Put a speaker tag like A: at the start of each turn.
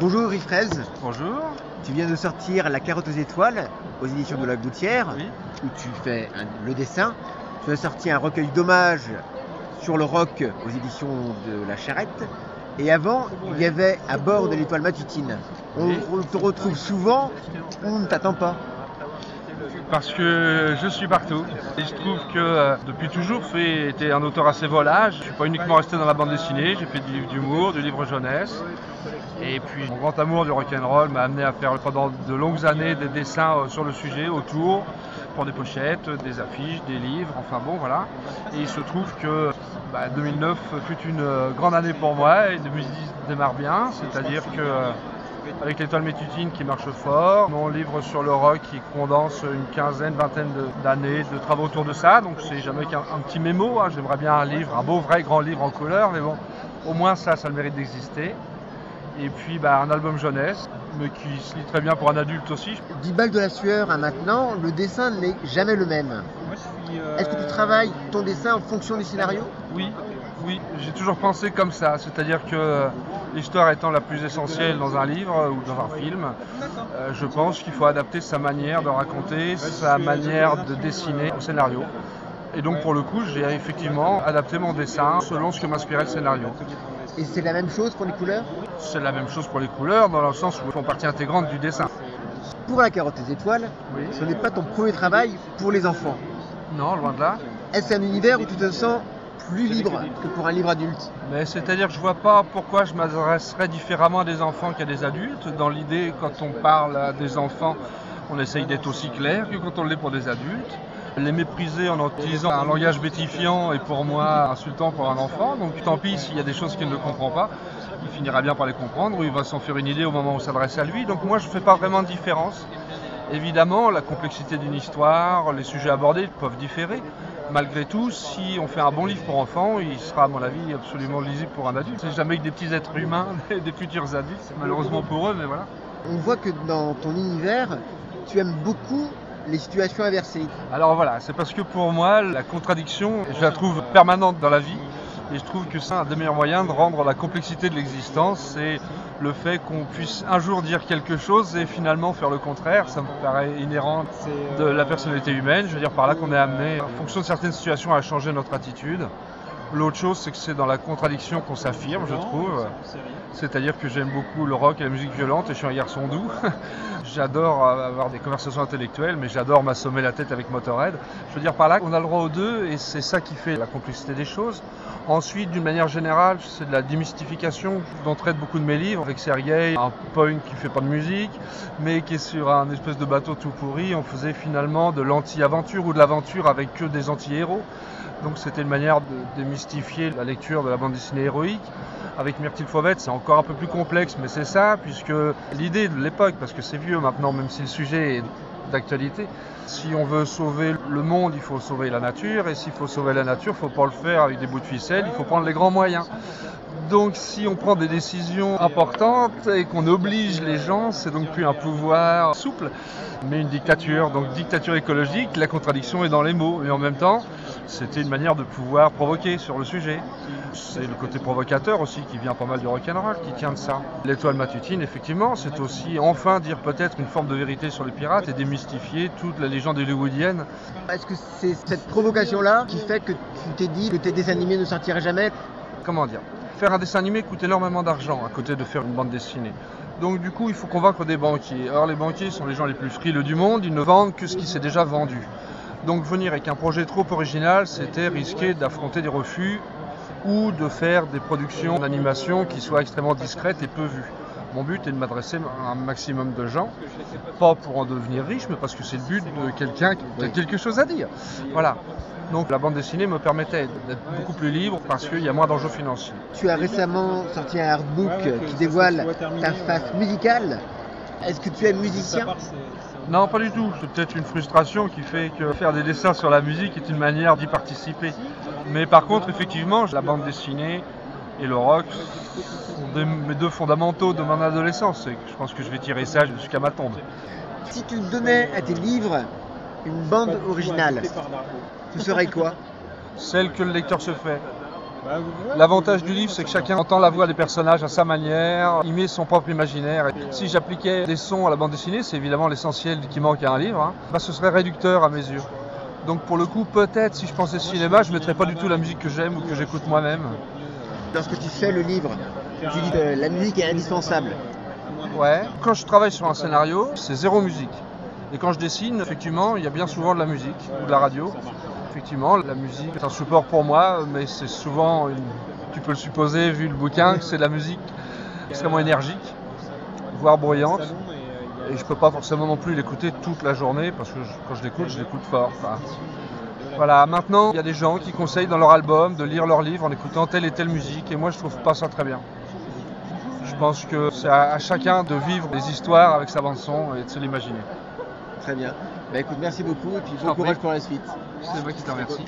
A: Bonjour Yves Fraise,
B: Bonjour.
A: tu viens de sortir La carotte aux étoiles aux éditions de la Gouttière,
B: Oui.
A: où tu fais un- le dessin. Tu as sorti un recueil d'hommages sur le rock aux éditions de La Charrette. Et avant, il y avait À bord de l'étoile matutine. On on te retrouve souvent, on ne t'attend pas?
B: Parce que je suis partout. Il se trouve que euh, depuis toujours, j'ai été un auteur assez volage. Je suis pas uniquement resté dans la bande dessinée. J'ai fait du livre d'humour, du livre jeunesse. Et puis mon grand amour du rock'n'roll m'a amené à faire pendant de longues années des dessins euh, sur le sujet, autour, pour des pochettes, des affiches, des livres, enfin bon voilà. Et il se trouve que bah, 2009 fut une euh, grande année pour moi et 2010 démarre bien, c'est-à-dire que avec l'étoile métutine qui marche fort, mon livre sur le rock qui condense une quinzaine, vingtaine d'années de travaux autour de ça, donc c'est jamais qu'un un petit mémo, hein. j'aimerais bien un livre, un beau vrai grand livre en couleur, mais bon, au moins ça, ça a le mérite d'exister. Et puis bah, un album jeunesse, mais qui se lit très bien pour un adulte aussi.
A: 10 balles de la sueur à maintenant, le dessin n'est jamais le même.
B: euh,
A: Est-ce que tu travailles ton dessin en fonction du scénario?
B: Oui, oui, j'ai toujours pensé comme ça, c'est-à-dire que l'histoire étant la plus essentielle dans un livre ou dans un film, euh, je pense qu'il faut adapter sa manière de raconter, sa manière de dessiner au scénario. Et donc pour le coup, j'ai effectivement adapté mon dessin selon ce que m'inspirait le scénario.
A: Et c'est la même chose pour les couleurs?
B: C'est la même chose pour les couleurs, dans le sens où elles font partie intégrante du dessin.
A: Pour la carotte aux étoiles,
B: Oui.
A: ce n'est pas ton premier travail pour les enfants.
B: Non, loin de là.
A: Est-ce un univers où tu te sens plus libre que pour un livre adulte
B: Mais c'est-à-dire que je vois pas pourquoi je m'adresserais différemment à des enfants qu'à des adultes. Dans l'idée, quand on parle à des enfants, on essaye d'être aussi clair que quand on l'est pour des adultes. Les mépriser en utilisant un langage bétifiant est pour moi insultant pour un enfant. Donc tant pis s'il y a des choses qu'il ne comprend pas. Il finira bien par les comprendre ou il va s'en faire une idée au moment où on s'adresse à lui. Donc moi je ne fais pas vraiment de différence. Évidemment, la complexité d'une histoire, les sujets abordés peuvent différer. Malgré tout, si on fait un bon livre pour enfants, il sera à mon avis absolument lisible pour un adulte. C'est jamais que des petits êtres humains, des futurs adultes, malheureusement pour eux, mais voilà.
A: On voit que dans ton univers, tu aimes beaucoup les situations inversées.
B: Alors voilà, c'est parce que pour moi, la contradiction, je la trouve permanente dans la vie. Et je trouve que c'est un des meilleurs moyens de rendre la complexité de l'existence, le fait qu'on puisse un jour dire quelque chose et finalement faire le contraire. Ça me paraît inhérent de la personnalité humaine. Je veux dire par là qu'on est amené, en fonction de certaines situations, à changer notre attitude. L'autre chose, c'est que c'est dans la contradiction qu'on s'affirme, je trouve. C'est-à-dire que j'aime beaucoup le rock et la musique violente et je suis un garçon doux. j'adore avoir des conversations intellectuelles, mais j'adore m'assommer la tête avec Motorhead. Je veux dire par là qu'on a le droit aux deux et c'est ça qui fait la complexité des choses. Ensuite, d'une manière générale, c'est de la démystification dont traitent beaucoup de mes livres. Avec Sergei, un punk qui fait pas de musique, mais qui est sur un espèce de bateau tout pourri. On faisait finalement de l'anti-aventure ou de l'aventure avec que des anti-héros. Donc c'était une manière de démystifier la lecture de la bande dessinée héroïque. Avec Myrtille Fauvette, c'est encore un peu plus complexe, mais c'est ça, puisque l'idée de l'époque, parce que c'est vieux maintenant, même si le sujet est d'actualité, si on veut sauver le monde, il faut sauver la nature, et s'il faut sauver la nature, il ne faut pas le faire avec des bouts de ficelle, il faut prendre les grands moyens. Donc si on prend des décisions importantes et qu'on oblige les gens, c'est donc plus un pouvoir souple, mais une dictature. Donc dictature écologique, la contradiction est dans les mots. Et en même temps, c'était une manière de pouvoir provoquer sur le sujet. C'est le côté provocateur aussi qui vient pas mal du rock'n'roll, qui tient de ça. L'étoile matutine, effectivement, c'est aussi enfin dire peut-être une forme de vérité sur les pirates et démystifier toute la légende hollywoodienne.
A: Est-ce que c'est cette provocation-là qui fait que tu t'es dit que tes dessins animés ne sortiraient jamais?
B: Comment dire? Faire un dessin animé coûte énormément d'argent à côté de faire une bande dessinée. Donc du coup, il faut convaincre des banquiers. Or, les banquiers sont les gens les plus frileux du monde, ils ne vendent que ce qui s'est déjà vendu. Donc venir avec un projet trop original, c'était risquer d'affronter des refus ou de faire des productions d'animation qui soient extrêmement discrètes et peu vues. Mon but est de m'adresser à un maximum de gens, pas pour en devenir riche, mais parce que c'est le but de quelqu'un qui a quelque chose à dire. Voilà. Donc la bande dessinée me permettait d'être beaucoup plus libre parce qu'il y a moins d'enjeux financiers.
A: Tu as récemment sorti un artbook qui dévoile ta face musicale. Est-ce que tu es musicien
B: Non, pas du tout. C'est peut-être une frustration qui fait que faire des dessins sur la musique est une manière d'y participer. Mais par contre, effectivement, la bande dessinée et le rock sont des- mes deux fondamentaux de mon adolescence. Et je pense que je vais tirer ça jusqu'à ma tombe.
A: Si tu donnais à tes livres une bande originale, ce serait quoi
B: Celle que le lecteur se fait. L'avantage du livre, c'est que chacun entend la voix des personnages à sa manière, il met son propre imaginaire. Et si j'appliquais des sons à la bande dessinée, c'est évidemment l'essentiel qui manque à un livre, hein, bah, ce serait réducteur à mes yeux. Donc pour le coup, peut-être si je pensais cinéma, je ne mettrais pas du tout la musique que j'aime ou que j'écoute moi-même.
A: Lorsque tu fais le livre, tu dis que la musique est indispensable.
B: Ouais. Quand je travaille sur un scénario, c'est zéro musique. Et quand je dessine, effectivement, il y a bien souvent de la musique ou de la radio. Effectivement, la musique est un support pour moi, mais c'est souvent, tu peux le supposer vu le bouquin, que c'est de la musique extrêmement énergique, voire bruyante. Et je peux pas forcément non plus l'écouter toute la journée, parce que quand je l'écoute, je l'écoute fort. Voilà, maintenant, il y a des gens qui conseillent dans leur album de lire leur livre en écoutant telle et telle musique, et moi je trouve pas ça très bien. Je pense que c'est à, à chacun de vivre des histoires avec sa bande son et de se l'imaginer.
A: Très bien. Bah écoute, merci beaucoup et puis
B: Je
A: bon courage pour la suite.
B: C'est moi qui te remercie.